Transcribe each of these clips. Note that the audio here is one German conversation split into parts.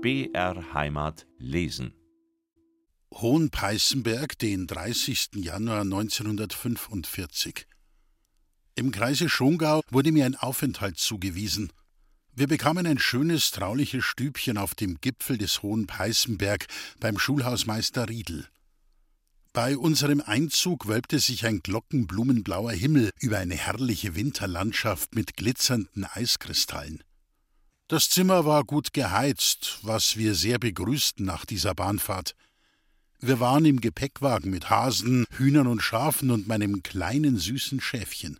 BR Heimat lesen. Hohenpeißenberg, den 30. Januar 1945. Im Kreise Schongau wurde mir ein Aufenthalt zugewiesen. Wir bekamen ein schönes, trauliches Stübchen auf dem Gipfel des Hohen Peißenberg beim Schulhausmeister Riedel. Bei unserem Einzug wölbte sich ein glockenblumenblauer Himmel über eine herrliche Winterlandschaft mit glitzernden Eiskristallen. Das Zimmer war gut geheizt, was wir sehr begrüßten nach dieser Bahnfahrt. Wir waren im Gepäckwagen mit Hasen, Hühnern und Schafen und meinem kleinen süßen Schäfchen.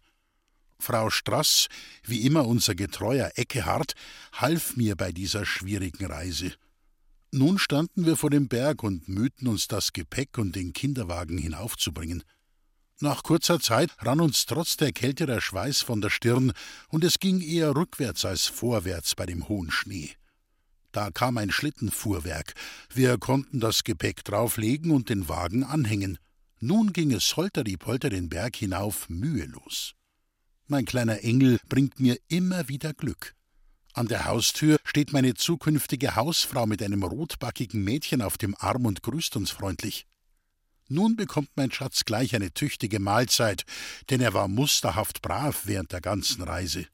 Frau Strass, wie immer unser getreuer Eckehard, half mir bei dieser schwierigen Reise. Nun standen wir vor dem Berg und mühten uns das Gepäck und den Kinderwagen hinaufzubringen. Nach kurzer Zeit rann uns trotz der Kälte der Schweiß von der Stirn, und es ging eher rückwärts als vorwärts bei dem hohen Schnee. Da kam ein Schlittenfuhrwerk. Wir konnten das Gepäck drauflegen und den Wagen anhängen. Nun ging es holter-die-polter den Berg hinauf mühelos. Mein kleiner Engel bringt mir immer wieder Glück. An der Haustür steht meine zukünftige Hausfrau mit einem rotbackigen Mädchen auf dem Arm und grüßt uns freundlich. Nun bekommt mein Schatz gleich eine tüchtige Mahlzeit, denn er war musterhaft brav während der ganzen Reise.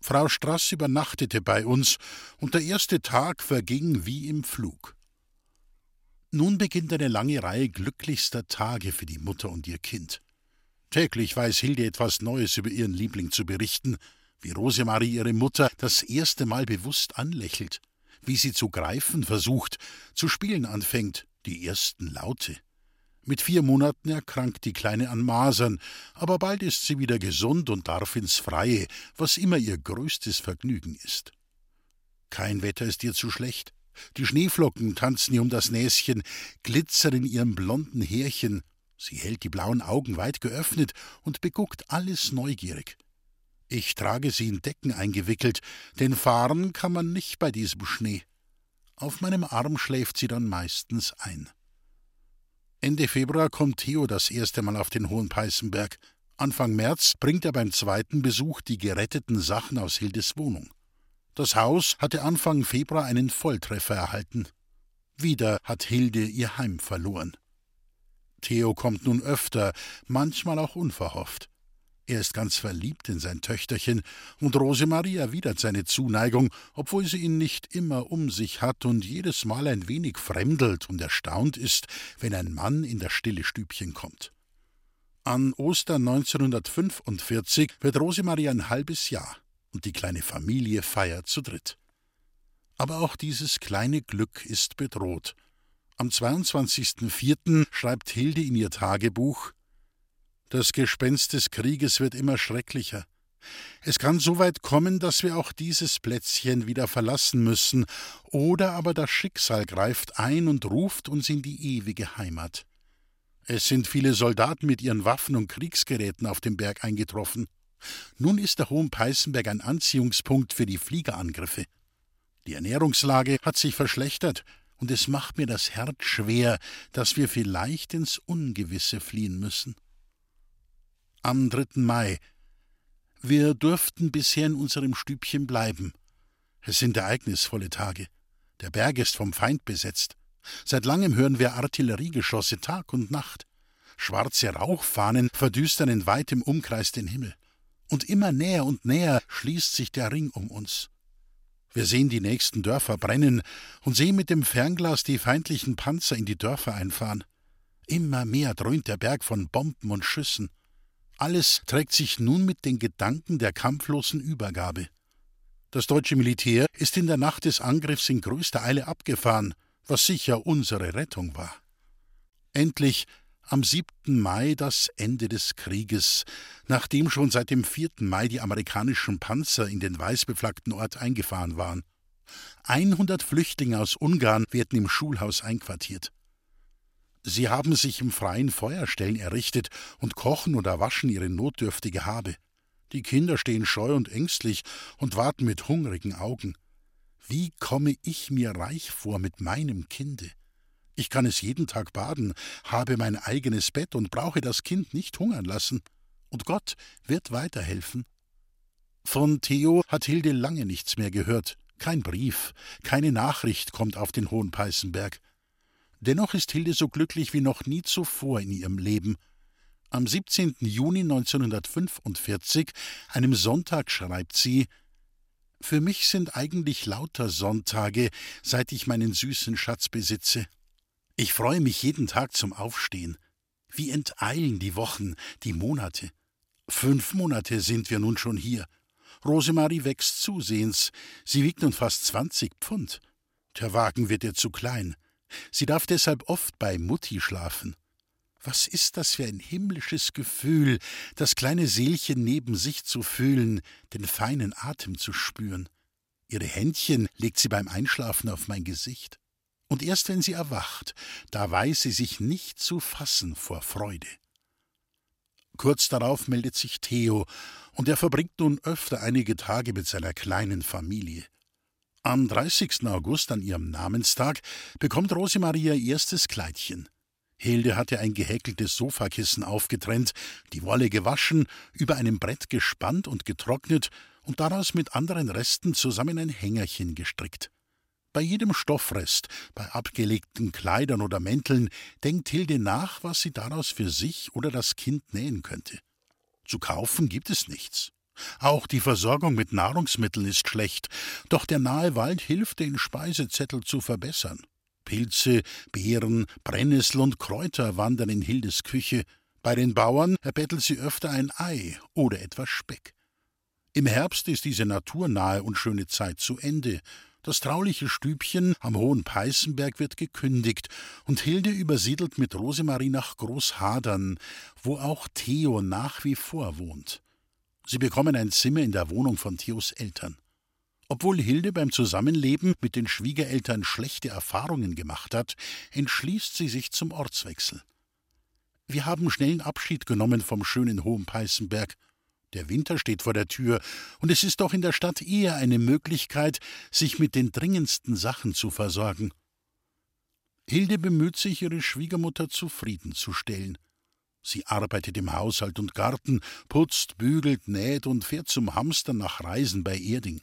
Frau Strass übernachtete bei uns, und der erste Tag verging wie im Flug. Nun beginnt eine lange Reihe glücklichster Tage für die Mutter und ihr Kind. Täglich weiß Hilde etwas Neues über ihren Liebling zu berichten, wie Rosemarie ihre Mutter das erste Mal bewusst anlächelt, wie sie zu greifen versucht, zu spielen anfängt, die ersten Laute. Mit vier Monaten erkrankt die Kleine an Masern, aber bald ist sie wieder gesund und darf ins Freie, was immer ihr größtes Vergnügen ist. Kein Wetter ist ihr zu schlecht. Die Schneeflocken tanzen ihr um das Näschen, glitzern in ihrem blonden Härchen, Sie hält die blauen Augen weit geöffnet und beguckt alles neugierig. Ich trage sie in Decken eingewickelt, denn fahren kann man nicht bei diesem Schnee. Auf meinem Arm schläft sie dann meistens ein. Ende Februar kommt Theo das erste Mal auf den Hohen Peißenberg. Anfang März bringt er beim zweiten Besuch die geretteten Sachen aus Hildes Wohnung. Das Haus hatte Anfang Februar einen Volltreffer erhalten. Wieder hat Hilde ihr Heim verloren. Theo kommt nun öfter, manchmal auch unverhofft. Er ist ganz verliebt in sein Töchterchen, und Rosemarie erwidert seine Zuneigung, obwohl sie ihn nicht immer um sich hat und jedes Mal ein wenig fremdelt und erstaunt ist, wenn ein Mann in das stille Stübchen kommt. An Ostern 1945 wird Rosemarie ein halbes Jahr, und die kleine Familie feiert zu dritt. Aber auch dieses kleine Glück ist bedroht. Am 22.04. schreibt Hilde in ihr Tagebuch Das Gespenst des Krieges wird immer schrecklicher. Es kann so weit kommen, dass wir auch dieses Plätzchen wieder verlassen müssen, oder aber das Schicksal greift ein und ruft uns in die ewige Heimat. Es sind viele Soldaten mit ihren Waffen und Kriegsgeräten auf dem Berg eingetroffen. Nun ist der Hohen Peißenberg ein Anziehungspunkt für die Fliegerangriffe. Die Ernährungslage hat sich verschlechtert, und es macht mir das Herz schwer, dass wir vielleicht ins Ungewisse fliehen müssen. Am 3. Mai. Wir durften bisher in unserem Stübchen bleiben. Es sind ereignisvolle Tage. Der Berg ist vom Feind besetzt. Seit langem hören wir Artilleriegeschosse Tag und Nacht. Schwarze Rauchfahnen verdüstern in weitem Umkreis den Himmel. Und immer näher und näher schließt sich der Ring um uns. Wir sehen die nächsten Dörfer brennen und sehen mit dem Fernglas die feindlichen Panzer in die Dörfer einfahren. Immer mehr dröhnt der Berg von Bomben und Schüssen. Alles trägt sich nun mit den Gedanken der kampflosen Übergabe. Das deutsche Militär ist in der Nacht des Angriffs in größter Eile abgefahren, was sicher unsere Rettung war. Endlich am 7. Mai das Ende des Krieges, nachdem schon seit dem 4. Mai die amerikanischen Panzer in den weißbeflaggten Ort eingefahren waren. 100 Flüchtlinge aus Ungarn werden im Schulhaus einquartiert. Sie haben sich im freien Feuerstellen errichtet und kochen oder waschen ihre notdürftige Habe. Die Kinder stehen scheu und ängstlich und warten mit hungrigen Augen. Wie komme ich mir reich vor mit meinem Kinde? Ich kann es jeden Tag baden, habe mein eigenes Bett und brauche das Kind nicht hungern lassen. Und Gott wird weiterhelfen. Von Theo hat Hilde lange nichts mehr gehört. Kein Brief, keine Nachricht kommt auf den Hohen Peißenberg. Dennoch ist Hilde so glücklich wie noch nie zuvor in ihrem Leben. Am 17. Juni 1945, einem Sonntag, schreibt sie: Für mich sind eigentlich lauter Sonntage, seit ich meinen süßen Schatz besitze. Ich freue mich jeden Tag zum Aufstehen. Wie enteilen die Wochen, die Monate. Fünf Monate sind wir nun schon hier. Rosemarie wächst zusehends. Sie wiegt nun fast zwanzig Pfund. Der Wagen wird ihr zu klein. Sie darf deshalb oft bei Mutti schlafen. Was ist das für ein himmlisches Gefühl, das kleine Seelchen neben sich zu fühlen, den feinen Atem zu spüren. Ihre Händchen legt sie beim Einschlafen auf mein Gesicht und erst wenn sie erwacht, da weiß sie sich nicht zu fassen vor Freude. Kurz darauf meldet sich Theo, und er verbringt nun öfter einige Tage mit seiner kleinen Familie. Am 30. August, an ihrem Namenstag, bekommt Rosemaria ihr erstes Kleidchen. Hilde hatte ein gehäkeltes Sofakissen aufgetrennt, die Wolle gewaschen, über einem Brett gespannt und getrocknet und daraus mit anderen Resten zusammen ein Hängerchen gestrickt. Bei jedem Stoffrest, bei abgelegten Kleidern oder Mänteln, denkt Hilde nach, was sie daraus für sich oder das Kind nähen könnte. Zu kaufen gibt es nichts. Auch die Versorgung mit Nahrungsmitteln ist schlecht, doch der nahe Wald hilft, den Speisezettel zu verbessern. Pilze, Beeren, Brennnessel und Kräuter wandern in Hildes Küche. Bei den Bauern erbettelt sie öfter ein Ei oder etwas Speck. Im Herbst ist diese naturnahe und schöne Zeit zu Ende. Das trauliche Stübchen am Hohen Peißenberg wird gekündigt und Hilde übersiedelt mit Rosemarie nach Großhadern, wo auch Theo nach wie vor wohnt. Sie bekommen ein Zimmer in der Wohnung von Theos Eltern. Obwohl Hilde beim Zusammenleben mit den Schwiegereltern schlechte Erfahrungen gemacht hat, entschließt sie sich zum Ortswechsel. Wir haben schnellen Abschied genommen vom schönen Hohen Peißenberg der Winter steht vor der Tür, und es ist doch in der Stadt eher eine Möglichkeit, sich mit den dringendsten Sachen zu versorgen. Hilde bemüht sich, ihre Schwiegermutter zufriedenzustellen. Sie arbeitet im Haushalt und Garten, putzt, bügelt, näht und fährt zum Hamstern nach Reisen bei Erding.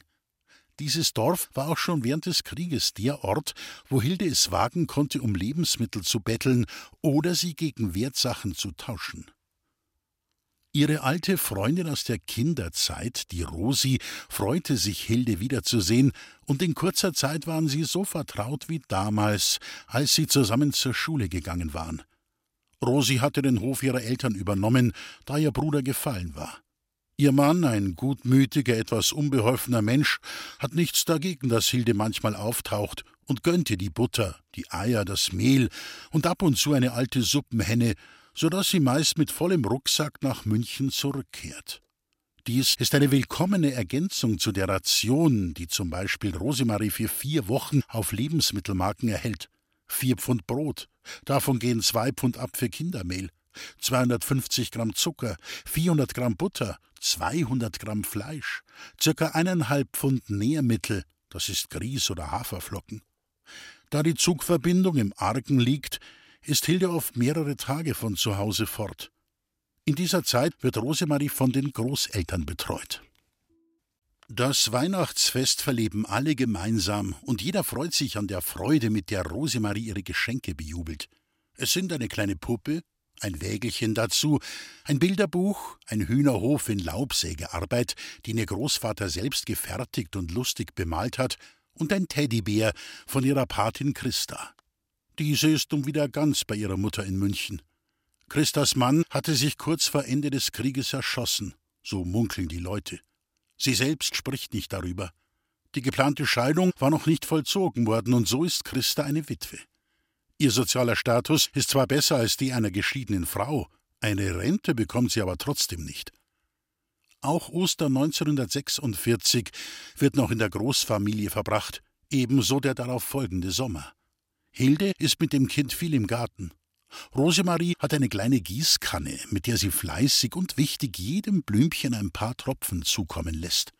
Dieses Dorf war auch schon während des Krieges der Ort, wo Hilde es wagen konnte, um Lebensmittel zu betteln oder sie gegen Wertsachen zu tauschen. Ihre alte Freundin aus der Kinderzeit, die Rosi, freute sich, Hilde wiederzusehen, und in kurzer Zeit waren sie so vertraut wie damals, als sie zusammen zur Schule gegangen waren. Rosi hatte den Hof ihrer Eltern übernommen, da ihr Bruder gefallen war. Ihr Mann, ein gutmütiger, etwas unbeholfener Mensch, hat nichts dagegen, dass Hilde manchmal auftaucht und gönnte die Butter, die Eier, das Mehl und ab und zu eine alte Suppenhenne, so dass sie meist mit vollem Rucksack nach München zurückkehrt. Dies ist eine willkommene Ergänzung zu der Ration, die zum Beispiel Rosemarie für vier Wochen auf Lebensmittelmarken erhält. Vier Pfund Brot, davon gehen zwei Pfund ab für Kindermehl, 250 Gramm Zucker, 400 Gramm Butter, 200 Gramm Fleisch, circa eineinhalb Pfund Nährmittel, das ist Grieß oder Haferflocken. Da die Zugverbindung im Argen liegt, ist Hilde oft mehrere Tage von zu Hause fort. In dieser Zeit wird Rosemarie von den Großeltern betreut. Das Weihnachtsfest verleben alle gemeinsam und jeder freut sich an der Freude, mit der Rosemarie ihre Geschenke bejubelt. Es sind eine kleine Puppe, ein Wägelchen dazu, ein Bilderbuch, ein Hühnerhof in Laubsägearbeit, den ihr Großvater selbst gefertigt und lustig bemalt hat, und ein Teddybär von ihrer Patin Christa. Diese ist nun wieder ganz bei ihrer Mutter in München. Christas Mann hatte sich kurz vor Ende des Krieges erschossen, so munkeln die Leute. Sie selbst spricht nicht darüber. Die geplante Scheidung war noch nicht vollzogen worden, und so ist Christa eine Witwe. Ihr sozialer Status ist zwar besser als die einer geschiedenen Frau, eine Rente bekommt sie aber trotzdem nicht. Auch Ostern 1946 wird noch in der Großfamilie verbracht, ebenso der darauf folgende Sommer. Hilde ist mit dem Kind viel im Garten. Rosemarie hat eine kleine Gießkanne, mit der sie fleißig und wichtig jedem Blümchen ein paar Tropfen zukommen lässt.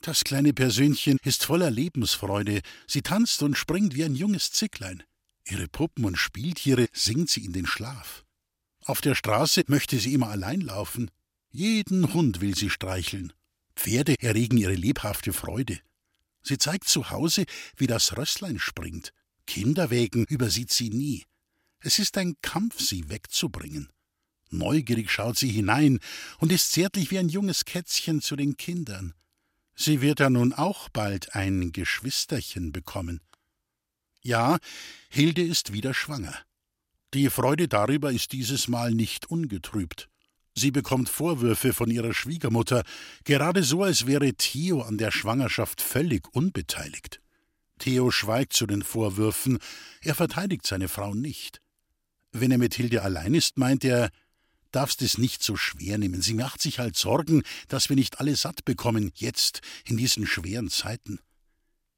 Das kleine Persönchen ist voller Lebensfreude, sie tanzt und springt wie ein junges Zicklein. Ihre Puppen und Spieltiere singt sie in den Schlaf. Auf der Straße möchte sie immer allein laufen. Jeden Hund will sie streicheln. Pferde erregen ihre lebhafte Freude. Sie zeigt zu Hause, wie das Rösslein springt. Kinderwägen übersieht sie nie. Es ist ein Kampf, sie wegzubringen. Neugierig schaut sie hinein und ist zärtlich wie ein junges Kätzchen zu den Kindern. Sie wird ja nun auch bald ein Geschwisterchen bekommen. Ja, Hilde ist wieder schwanger. Die Freude darüber ist dieses Mal nicht ungetrübt. Sie bekommt Vorwürfe von ihrer Schwiegermutter, gerade so, als wäre Theo an der Schwangerschaft völlig unbeteiligt. Theo schweigt zu den Vorwürfen, er verteidigt seine Frau nicht. Wenn er mit Hilde allein ist, meint er, darfst es nicht so schwer nehmen. Sie macht sich halt Sorgen, dass wir nicht alle satt bekommen, jetzt, in diesen schweren Zeiten.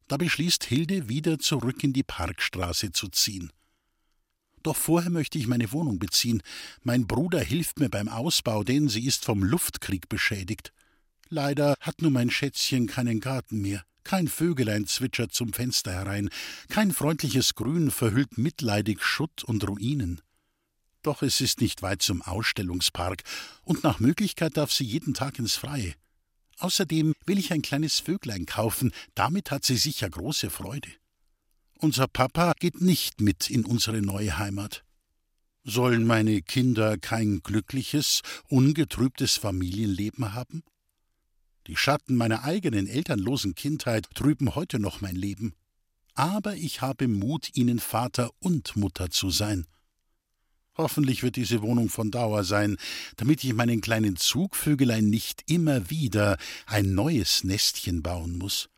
Da beschließt Hilde, wieder zurück in die Parkstraße zu ziehen. Doch vorher möchte ich meine Wohnung beziehen. Mein Bruder hilft mir beim Ausbau, denn sie ist vom Luftkrieg beschädigt. Leider hat nun mein Schätzchen keinen Garten mehr. Kein Vögelein zwitschert zum Fenster herein, kein freundliches Grün verhüllt mitleidig Schutt und Ruinen. Doch es ist nicht weit zum Ausstellungspark, und nach Möglichkeit darf sie jeden Tag ins Freie. Außerdem will ich ein kleines Vöglein kaufen, damit hat sie sicher große Freude. Unser Papa geht nicht mit in unsere neue Heimat. Sollen meine Kinder kein glückliches, ungetrübtes Familienleben haben? Die Schatten meiner eigenen elternlosen Kindheit trüben heute noch mein Leben. Aber ich habe Mut, ihnen Vater und Mutter zu sein. Hoffentlich wird diese Wohnung von Dauer sein, damit ich meinen kleinen Zugvögelein nicht immer wieder ein neues Nestchen bauen muss.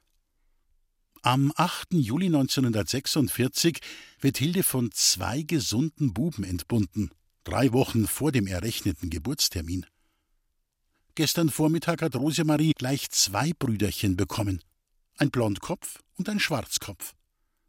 Am 8. Juli 1946 wird Hilde von zwei gesunden Buben entbunden, drei Wochen vor dem errechneten Geburtstermin. Gestern Vormittag hat Rosemarie gleich zwei Brüderchen bekommen, ein Blondkopf und ein Schwarzkopf.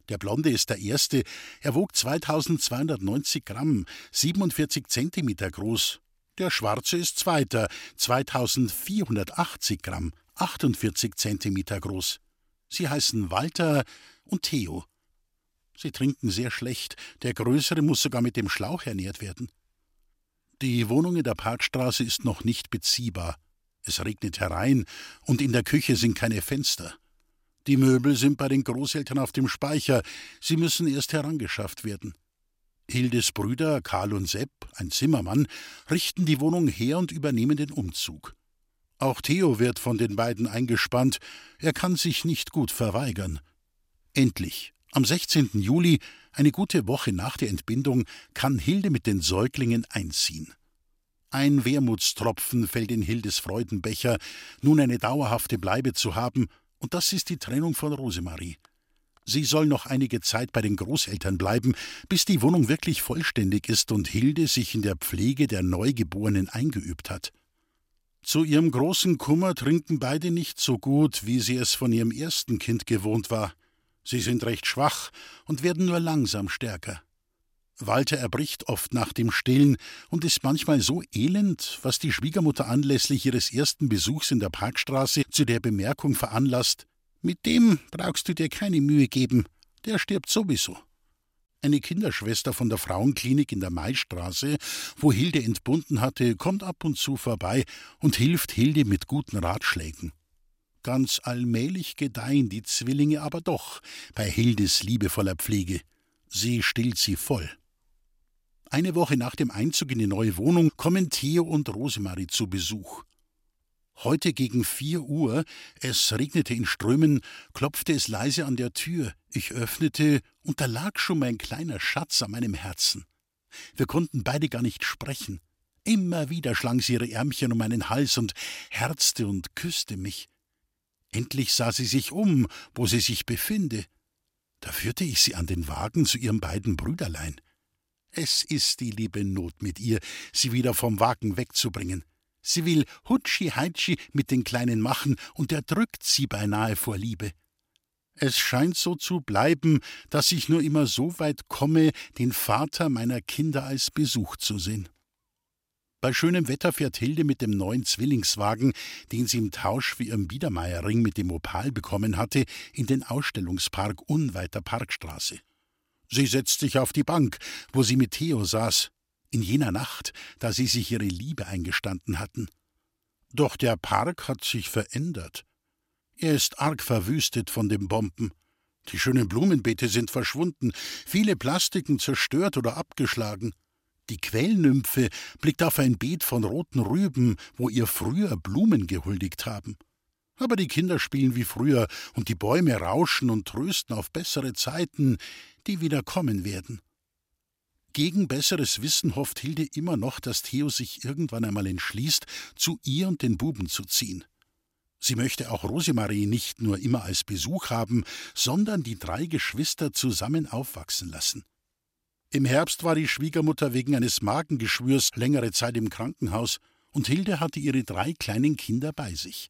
Der Blonde ist der erste. Er wog 2290 Gramm, 47 Zentimeter groß. Der Schwarze ist zweiter, 2480 Gramm, 48 Zentimeter groß. Sie heißen Walter und Theo. Sie trinken sehr schlecht. Der Größere muss sogar mit dem Schlauch ernährt werden. Die Wohnung in der Parkstraße ist noch nicht beziehbar. Es regnet herein und in der Küche sind keine Fenster. Die Möbel sind bei den Großeltern auf dem Speicher, sie müssen erst herangeschafft werden. Hildes Brüder Karl und Sepp, ein Zimmermann, richten die Wohnung her und übernehmen den Umzug. Auch Theo wird von den beiden eingespannt, er kann sich nicht gut verweigern. Endlich, am 16. Juli, eine gute Woche nach der Entbindung, kann Hilde mit den Säuglingen einziehen. Ein Wermutstropfen fällt in Hildes Freudenbecher, nun eine dauerhafte Bleibe zu haben und das ist die Trennung von Rosemarie. Sie soll noch einige Zeit bei den Großeltern bleiben, bis die Wohnung wirklich vollständig ist und Hilde sich in der Pflege der Neugeborenen eingeübt hat. Zu ihrem großen Kummer trinken beide nicht so gut, wie sie es von ihrem ersten Kind gewohnt war. Sie sind recht schwach und werden nur langsam stärker. Walter erbricht oft nach dem Stillen und ist manchmal so elend, was die Schwiegermutter anlässlich ihres ersten Besuchs in der Parkstraße zu der Bemerkung veranlasst: Mit dem brauchst du dir keine Mühe geben, der stirbt sowieso. Eine Kinderschwester von der Frauenklinik in der Maistraße, wo Hilde entbunden hatte, kommt ab und zu vorbei und hilft Hilde mit guten Ratschlägen. Ganz allmählich gedeihen die Zwillinge aber doch bei Hildes liebevoller Pflege. Sie stillt sie voll. Eine Woche nach dem Einzug in die neue Wohnung kommen Theo und Rosemarie zu Besuch. Heute gegen vier Uhr, es regnete in Strömen, klopfte es leise an der Tür. Ich öffnete, und da lag schon mein kleiner Schatz an meinem Herzen. Wir konnten beide gar nicht sprechen. Immer wieder schlang sie ihre Ärmchen um meinen Hals und herzte und küsste mich. Endlich sah sie sich um, wo sie sich befinde. Da führte ich sie an den Wagen zu ihren beiden Brüderlein. Es ist die liebe Not mit ihr, sie wieder vom Wagen wegzubringen. Sie will Hutschi-Heitschi mit den Kleinen machen, und er drückt sie beinahe vor Liebe. Es scheint so zu bleiben, dass ich nur immer so weit komme, den Vater meiner Kinder als Besuch zu sehen. Bei schönem Wetter fährt Hilde mit dem neuen Zwillingswagen, den sie im Tausch für ihren Biedermeierring mit dem Opal bekommen hatte, in den Ausstellungspark unweit der Parkstraße. Sie setzt sich auf die Bank, wo sie mit Theo saß, in jener Nacht, da sie sich ihre Liebe eingestanden hatten. Doch der Park hat sich verändert. Er ist arg verwüstet von den Bomben. Die schönen Blumenbeete sind verschwunden, viele Plastiken zerstört oder abgeschlagen. Die Quellnymphe blickt auf ein Beet von roten Rüben, wo ihr früher Blumen gehuldigt haben. Aber die Kinder spielen wie früher, und die Bäume rauschen und trösten auf bessere Zeiten, die wieder kommen werden. Gegen besseres Wissen hofft Hilde immer noch, dass Theo sich irgendwann einmal entschließt, zu ihr und den Buben zu ziehen. Sie möchte auch Rosemarie nicht nur immer als Besuch haben, sondern die drei Geschwister zusammen aufwachsen lassen. Im Herbst war die Schwiegermutter wegen eines Magengeschwürs längere Zeit im Krankenhaus, und Hilde hatte ihre drei kleinen Kinder bei sich.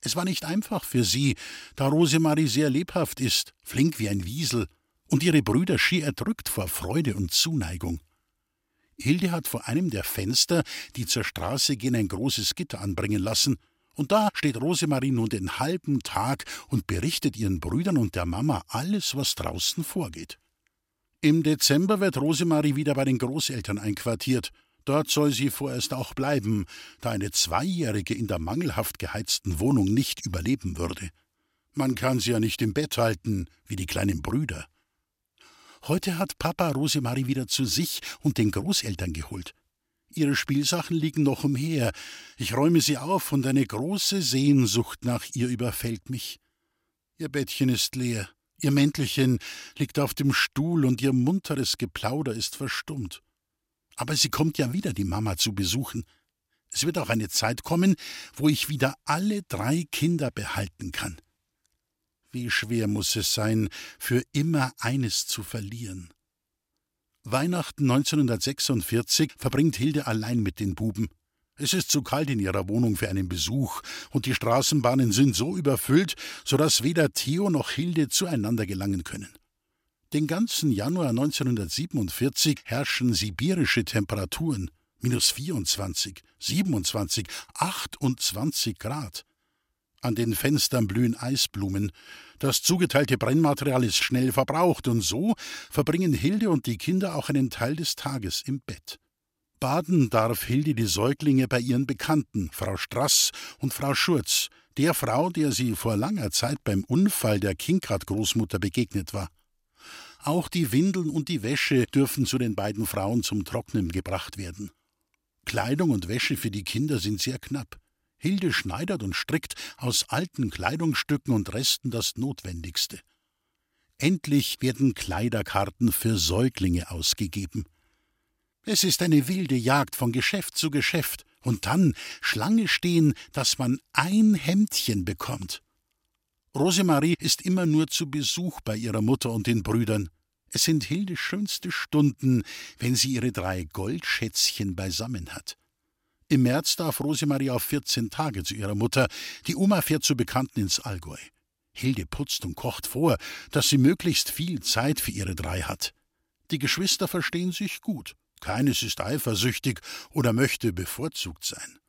Es war nicht einfach für sie, da Rosemarie sehr lebhaft ist, flink wie ein Wiesel, und ihre Brüder schier erdrückt vor Freude und Zuneigung. Hilde hat vor einem der Fenster, die zur Straße gehen, ein großes Gitter anbringen lassen, und da steht Rosemarie nun den halben Tag und berichtet ihren Brüdern und der Mama alles, was draußen vorgeht. Im Dezember wird Rosemarie wieder bei den Großeltern einquartiert. Dort soll sie vorerst auch bleiben, da eine Zweijährige in der mangelhaft geheizten Wohnung nicht überleben würde. Man kann sie ja nicht im Bett halten, wie die kleinen Brüder. Heute hat Papa Rosemarie wieder zu sich und den Großeltern geholt. Ihre Spielsachen liegen noch umher. Ich räume sie auf und eine große Sehnsucht nach ihr überfällt mich. Ihr Bettchen ist leer. Ihr Mäntelchen liegt auf dem Stuhl und ihr munteres Geplauder ist verstummt. Aber sie kommt ja wieder, die Mama zu besuchen. Es wird auch eine Zeit kommen, wo ich wieder alle drei Kinder behalten kann. Wie schwer muss es sein, für immer eines zu verlieren. Weihnachten 1946 verbringt Hilde allein mit den Buben. Es ist zu kalt in ihrer Wohnung für einen Besuch, und die Straßenbahnen sind so überfüllt, so dass weder Theo noch Hilde zueinander gelangen können. Den ganzen Januar 1947 herrschen sibirische Temperaturen minus 24, 27, 28 Grad. An den Fenstern blühen Eisblumen. Das zugeteilte Brennmaterial ist schnell verbraucht, und so verbringen Hilde und die Kinder auch einen Teil des Tages im Bett. Baden darf Hilde die Säuglinge bei ihren Bekannten, Frau Strass und Frau Schurz, der Frau, der sie vor langer Zeit beim Unfall der Kinkrat-Großmutter begegnet war. Auch die Windeln und die Wäsche dürfen zu den beiden Frauen zum Trocknen gebracht werden. Kleidung und Wäsche für die Kinder sind sehr knapp. Hilde schneidert und strickt aus alten Kleidungsstücken und Resten das Notwendigste. Endlich werden Kleiderkarten für Säuglinge ausgegeben. Es ist eine wilde Jagd von Geschäft zu Geschäft und dann Schlange stehen, dass man ein Hemdchen bekommt. Rosemarie ist immer nur zu Besuch bei ihrer Mutter und den Brüdern. Es sind Hildes schönste Stunden, wenn sie ihre drei Goldschätzchen beisammen hat. Im März darf Rosemarie auf 14 Tage zu ihrer Mutter. Die Oma fährt zu Bekannten ins Allgäu. Hilde putzt und kocht vor, dass sie möglichst viel Zeit für ihre drei hat. Die Geschwister verstehen sich gut. Keines ist eifersüchtig oder möchte bevorzugt sein.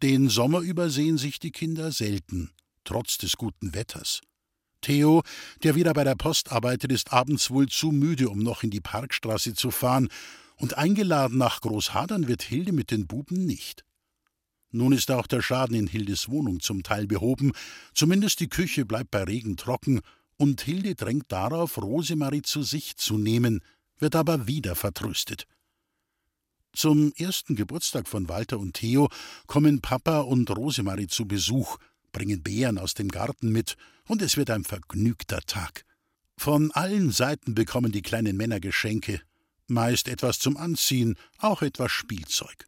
Den Sommer über sehen sich die Kinder selten, trotz des guten Wetters. Theo, der wieder bei der Post arbeitet, ist abends wohl zu müde, um noch in die Parkstraße zu fahren, und eingeladen nach Großhadern wird Hilde mit den Buben nicht. Nun ist auch der Schaden in Hildes Wohnung zum Teil behoben, zumindest die Küche bleibt bei Regen trocken, und Hilde drängt darauf, Rosemarie zu sich zu nehmen, wird aber wieder vertröstet. Zum ersten Geburtstag von Walter und Theo kommen Papa und Rosemarie zu Besuch, bringen Beeren aus dem Garten mit, und es wird ein vergnügter Tag. Von allen Seiten bekommen die kleinen Männer Geschenke, meist etwas zum Anziehen, auch etwas Spielzeug.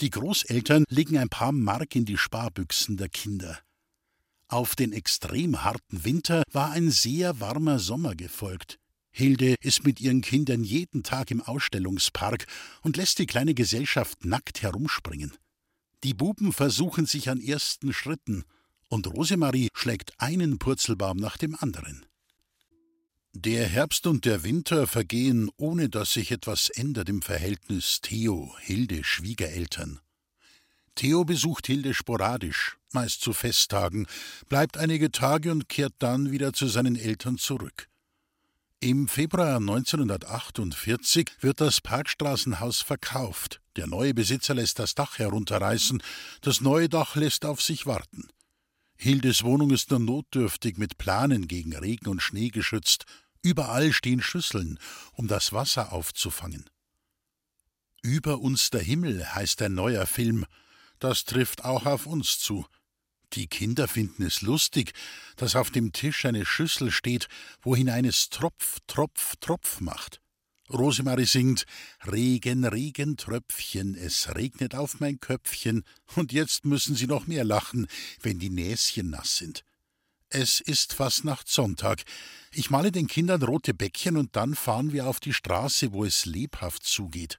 Die Großeltern legen ein paar Mark in die Sparbüchsen der Kinder. Auf den extrem harten Winter war ein sehr warmer Sommer gefolgt. Hilde ist mit ihren Kindern jeden Tag im Ausstellungspark und lässt die kleine Gesellschaft nackt herumspringen. Die Buben versuchen sich an ersten Schritten, und Rosemarie schlägt einen Purzelbaum nach dem anderen. Der Herbst und der Winter vergehen, ohne dass sich etwas ändert im Verhältnis Theo, Hilde, Schwiegereltern. Theo besucht Hilde sporadisch, meist zu Festtagen, bleibt einige Tage und kehrt dann wieder zu seinen Eltern zurück. Im Februar 1948 wird das Parkstraßenhaus verkauft. Der neue Besitzer lässt das Dach herunterreißen, das neue Dach lässt auf sich warten. Hildes Wohnung ist nur notdürftig mit Planen gegen Regen und Schnee geschützt. Überall stehen Schüsseln, um das Wasser aufzufangen. Über uns der Himmel heißt ein neuer Film. Das trifft auch auf uns zu. Die Kinder finden es lustig, dass auf dem Tisch eine Schüssel steht, wohinein es Tropf, Tropf, Tropf macht. Rosemarie singt Regen, Regen, Tröpfchen, es regnet auf mein Köpfchen, und jetzt müssen sie noch mehr lachen, wenn die Näschen nass sind. Es ist Fastnachtssonntag. Ich male den Kindern rote Bäckchen und dann fahren wir auf die Straße, wo es lebhaft zugeht.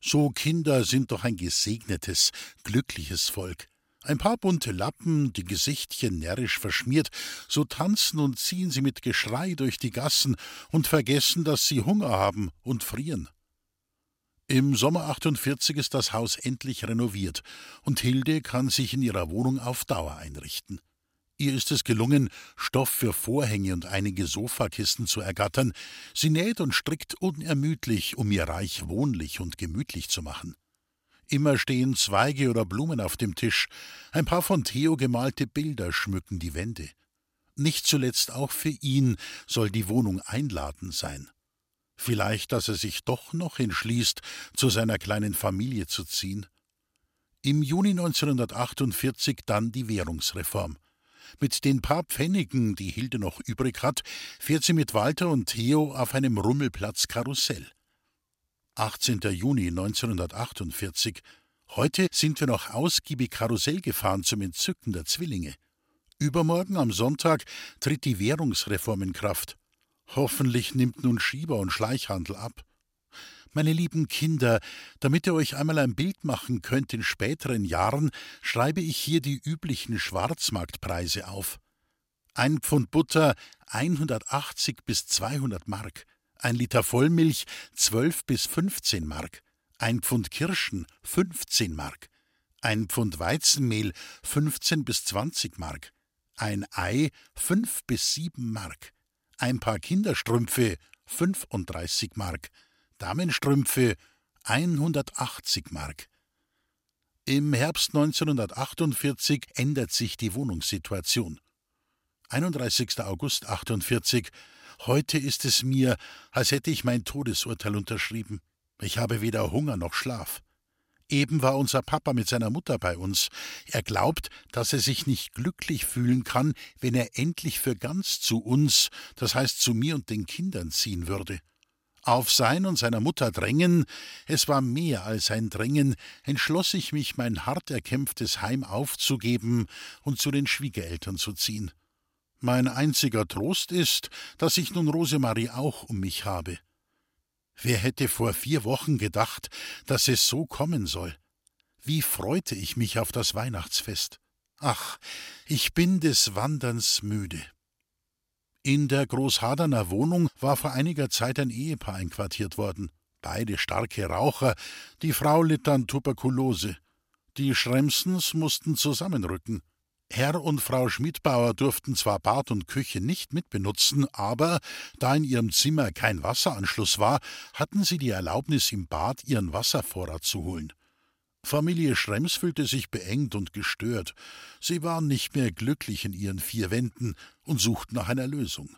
So Kinder sind doch ein gesegnetes, glückliches Volk. Ein paar bunte Lappen, die Gesichtchen närrisch verschmiert, so tanzen und ziehen sie mit Geschrei durch die Gassen und vergessen, dass sie Hunger haben und frieren. Im Sommer 48 ist das Haus endlich renoviert und Hilde kann sich in ihrer Wohnung auf Dauer einrichten. Ihr ist es gelungen, Stoff für Vorhänge und einige Sofakissen zu ergattern. Sie näht und strickt unermüdlich, um ihr Reich wohnlich und gemütlich zu machen. Immer stehen Zweige oder Blumen auf dem Tisch, ein paar von Theo gemalte Bilder schmücken die Wände. Nicht zuletzt auch für ihn soll die Wohnung einladend sein. Vielleicht, dass er sich doch noch entschließt, zu seiner kleinen Familie zu ziehen. Im Juni 1948 dann die Währungsreform. Mit den paar Pfennigen, die Hilde noch übrig hat, fährt sie mit Walter und Theo auf einem Rummelplatz Karussell. 18. Juni 1948. Heute sind wir noch ausgiebig Karussell gefahren zum Entzücken der Zwillinge. Übermorgen am Sonntag tritt die Währungsreform in Kraft. Hoffentlich nimmt nun Schieber und Schleichhandel ab. Meine lieben Kinder, damit ihr euch einmal ein Bild machen könnt in späteren Jahren, schreibe ich hier die üblichen Schwarzmarktpreise auf. Ein Pfund Butter 180 bis 200 Mark ein Liter Vollmilch 12 bis 15 Mark, ein Pfund Kirschen 15 Mark, ein Pfund Weizenmehl 15 bis 20 Mark, ein Ei 5 bis 7 Mark, ein paar Kinderstrümpfe 35 Mark, Damenstrümpfe 180 Mark. Im Herbst 1948 ändert sich die Wohnungssituation. 31. August 48 Heute ist es mir, als hätte ich mein Todesurteil unterschrieben. Ich habe weder Hunger noch Schlaf. Eben war unser Papa mit seiner Mutter bei uns. Er glaubt, dass er sich nicht glücklich fühlen kann, wenn er endlich für ganz zu uns, das heißt zu mir und den Kindern ziehen würde. Auf sein und seiner Mutter Drängen, es war mehr als ein Drängen, entschloss ich mich, mein hart erkämpftes Heim aufzugeben und zu den Schwiegereltern zu ziehen. Mein einziger Trost ist, dass ich nun Rosemarie auch um mich habe. Wer hätte vor vier Wochen gedacht, dass es so kommen soll? Wie freute ich mich auf das Weihnachtsfest. Ach, ich bin des Wanderns müde. In der Großhaderner Wohnung war vor einiger Zeit ein Ehepaar einquartiert worden. Beide starke Raucher, die Frau litt an Tuberkulose. Die Schremsens mussten zusammenrücken. Herr und Frau Schmidbauer durften zwar Bad und Küche nicht mitbenutzen, aber da in ihrem Zimmer kein Wasseranschluss war, hatten sie die Erlaubnis, im Bad ihren Wasservorrat zu holen. Familie Schrems fühlte sich beengt und gestört. Sie waren nicht mehr glücklich in ihren vier Wänden und suchten nach einer Lösung.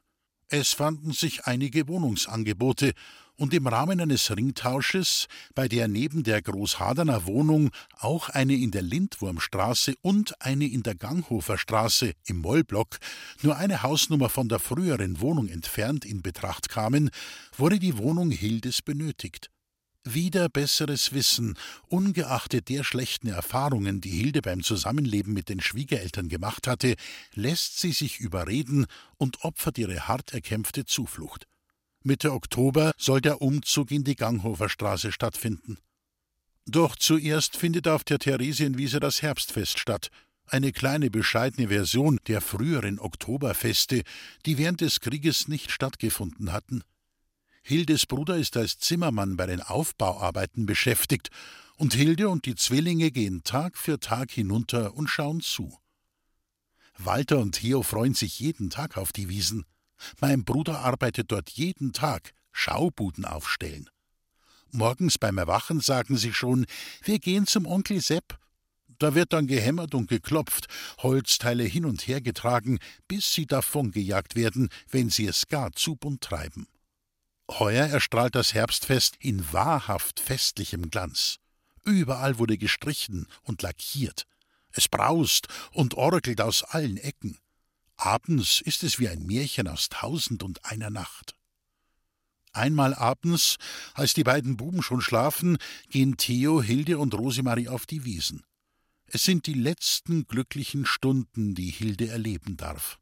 Es fanden sich einige Wohnungsangebote, und im Rahmen eines Ringtausches, bei der neben der Großhaderner Wohnung auch eine in der Lindwurmstraße und eine in der Ganghofer Straße im Mollblock, nur eine Hausnummer von der früheren Wohnung entfernt in Betracht kamen, wurde die Wohnung Hildes benötigt. Wieder besseres Wissen, ungeachtet der schlechten Erfahrungen, die Hilde beim Zusammenleben mit den Schwiegereltern gemacht hatte, lässt sie sich überreden und opfert ihre hart erkämpfte Zuflucht. Mitte Oktober soll der Umzug in die Ganghofer Straße stattfinden. Doch zuerst findet auf der Theresienwiese das Herbstfest statt, eine kleine bescheidene Version der früheren Oktoberfeste, die während des Krieges nicht stattgefunden hatten. Hildes Bruder ist als Zimmermann bei den Aufbauarbeiten beschäftigt, und Hilde und die Zwillinge gehen Tag für Tag hinunter und schauen zu. Walter und Theo freuen sich jeden Tag auf die Wiesen. Mein Bruder arbeitet dort jeden Tag, Schaubuden aufstellen. Morgens beim Erwachen sagen sie schon, wir gehen zum Onkel Sepp. Da wird dann gehämmert und geklopft, Holzteile hin und her getragen, bis sie davongejagt werden, wenn sie es gar zu bunt treiben. Heuer erstrahlt das Herbstfest in wahrhaft festlichem Glanz. Überall wurde gestrichen und lackiert. Es braust und orgelt aus allen Ecken. Abends ist es wie ein Märchen aus tausend und einer Nacht. Einmal abends, als die beiden Buben schon schlafen, gehen Theo, Hilde und Rosemarie auf die Wiesen. Es sind die letzten glücklichen Stunden, die Hilde erleben darf.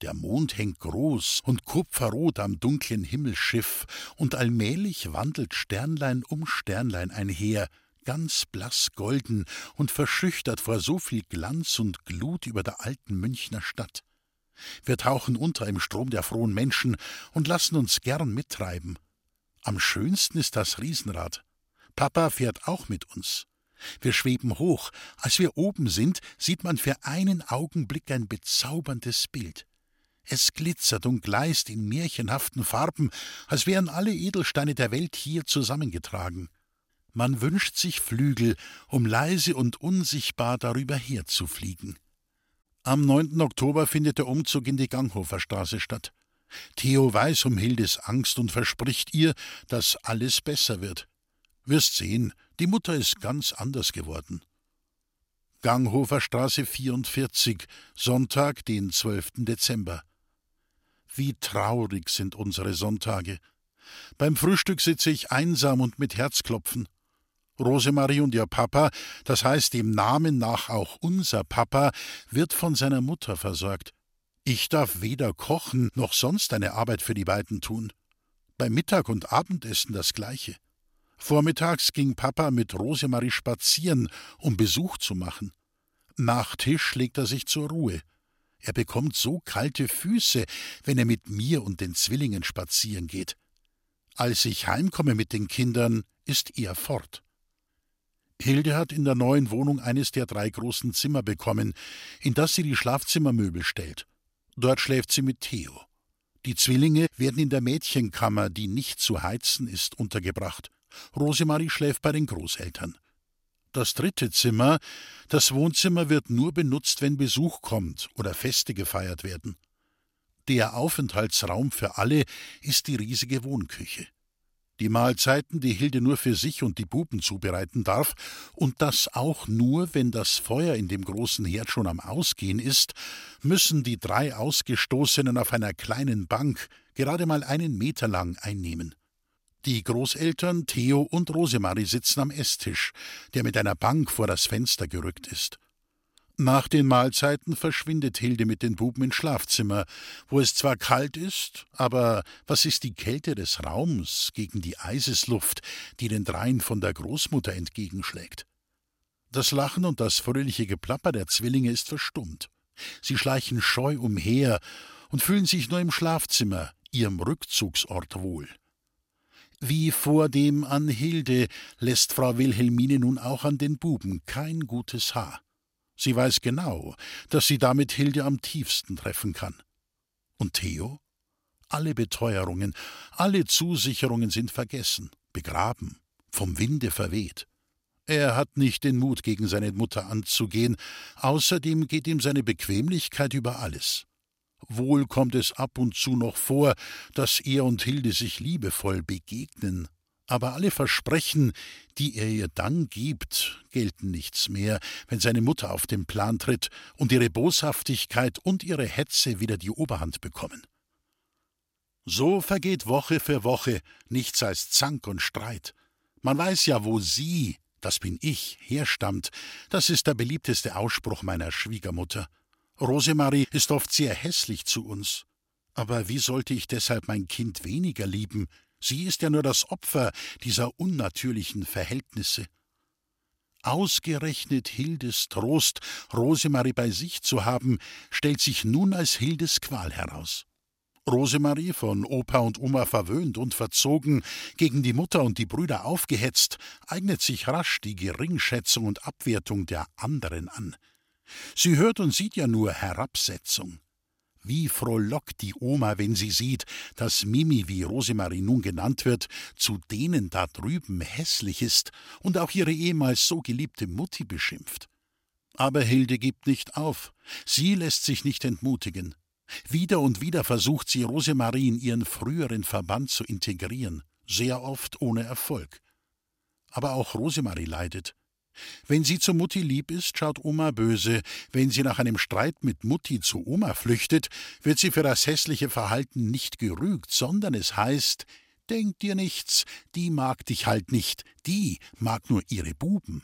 Der Mond hängt groß und kupferrot am dunklen Himmelsschiff, und allmählich wandelt Sternlein um Sternlein einher, ganz blass golden und verschüchtert vor so viel Glanz und Glut über der alten Münchner Stadt. Wir tauchen unter im Strom der frohen Menschen und lassen uns gern mittreiben. Am schönsten ist das Riesenrad. Papa fährt auch mit uns. Wir schweben hoch. Als wir oben sind, sieht man für einen Augenblick ein bezauberndes Bild. Es glitzert und gleist in märchenhaften Farben, als wären alle Edelsteine der Welt hier zusammengetragen. Man wünscht sich Flügel, um leise und unsichtbar darüber herzufliegen. Am 9. Oktober findet der Umzug in die Ganghofer Straße statt. Theo weiß um Hildes Angst und verspricht ihr, dass alles besser wird. Wirst sehen, die Mutter ist ganz anders geworden. Ganghofer Straße 44, Sonntag, den 12. Dezember. Wie traurig sind unsere Sonntage. Beim Frühstück sitze ich einsam und mit Herzklopfen. Rosemarie und ihr Papa, das heißt dem Namen nach auch unser Papa, wird von seiner Mutter versorgt. Ich darf weder kochen noch sonst eine Arbeit für die beiden tun. Beim Mittag und Abendessen das gleiche. Vormittags ging Papa mit Rosemarie spazieren, um Besuch zu machen. Nach Tisch legt er sich zur Ruhe. Er bekommt so kalte Füße, wenn er mit mir und den Zwillingen spazieren geht. Als ich heimkomme mit den Kindern, ist er fort. Hilde hat in der neuen Wohnung eines der drei großen Zimmer bekommen, in das sie die Schlafzimmermöbel stellt. Dort schläft sie mit Theo. Die Zwillinge werden in der Mädchenkammer, die nicht zu heizen ist, untergebracht. Rosemarie schläft bei den Großeltern. Das dritte Zimmer, das Wohnzimmer, wird nur benutzt, wenn Besuch kommt oder Feste gefeiert werden. Der Aufenthaltsraum für alle ist die riesige Wohnküche. Die Mahlzeiten, die Hilde nur für sich und die Buben zubereiten darf, und das auch nur, wenn das Feuer in dem großen Herd schon am Ausgehen ist, müssen die drei Ausgestoßenen auf einer kleinen Bank, gerade mal einen Meter lang, einnehmen. Die Großeltern Theo und Rosemarie sitzen am Esstisch, der mit einer Bank vor das Fenster gerückt ist. Nach den Mahlzeiten verschwindet Hilde mit den Buben ins Schlafzimmer, wo es zwar kalt ist, aber was ist die Kälte des Raums gegen die Eisesluft, die den dreien von der Großmutter entgegenschlägt? Das Lachen und das fröhliche Geplapper der Zwillinge ist verstummt. Sie schleichen scheu umher und fühlen sich nur im Schlafzimmer, ihrem Rückzugsort wohl. Wie vor dem an Hilde lässt Frau Wilhelmine nun auch an den Buben kein gutes Haar. Sie weiß genau, dass sie damit Hilde am tiefsten treffen kann. Und Theo? Alle Beteuerungen, alle Zusicherungen sind vergessen, begraben, vom Winde verweht. Er hat nicht den Mut, gegen seine Mutter anzugehen, außerdem geht ihm seine Bequemlichkeit über alles. Wohl kommt es ab und zu noch vor, dass er und Hilde sich liebevoll begegnen, aber alle Versprechen, die er ihr dann gibt, gelten nichts mehr, wenn seine Mutter auf den Plan tritt und ihre Boshaftigkeit und ihre Hetze wieder die Oberhand bekommen. So vergeht Woche für Woche nichts als Zank und Streit. Man weiß ja, wo sie, das bin ich, herstammt, das ist der beliebteste Ausspruch meiner Schwiegermutter. Rosemarie ist oft sehr hässlich zu uns. Aber wie sollte ich deshalb mein Kind weniger lieben? Sie ist ja nur das Opfer dieser unnatürlichen Verhältnisse. Ausgerechnet Hildes Trost, Rosemarie bei sich zu haben, stellt sich nun als Hildes Qual heraus. Rosemarie, von Opa und Oma verwöhnt und verzogen, gegen die Mutter und die Brüder aufgehetzt, eignet sich rasch die Geringschätzung und Abwertung der anderen an. Sie hört und sieht ja nur Herabsetzung. Wie frohlockt die Oma, wenn sie sieht, dass Mimi, wie Rosemarie nun genannt wird, zu denen da drüben hässlich ist und auch ihre ehemals so geliebte Mutti beschimpft. Aber Hilde gibt nicht auf. Sie lässt sich nicht entmutigen. Wieder und wieder versucht sie, Rosemarie in ihren früheren Verband zu integrieren, sehr oft ohne Erfolg. Aber auch Rosemarie leidet. Wenn sie zu Mutti lieb ist, schaut Oma böse. Wenn sie nach einem Streit mit Mutti zu Oma flüchtet, wird sie für das hässliche Verhalten nicht gerügt, sondern es heißt, denk dir nichts, die mag dich halt nicht, die mag nur ihre Buben.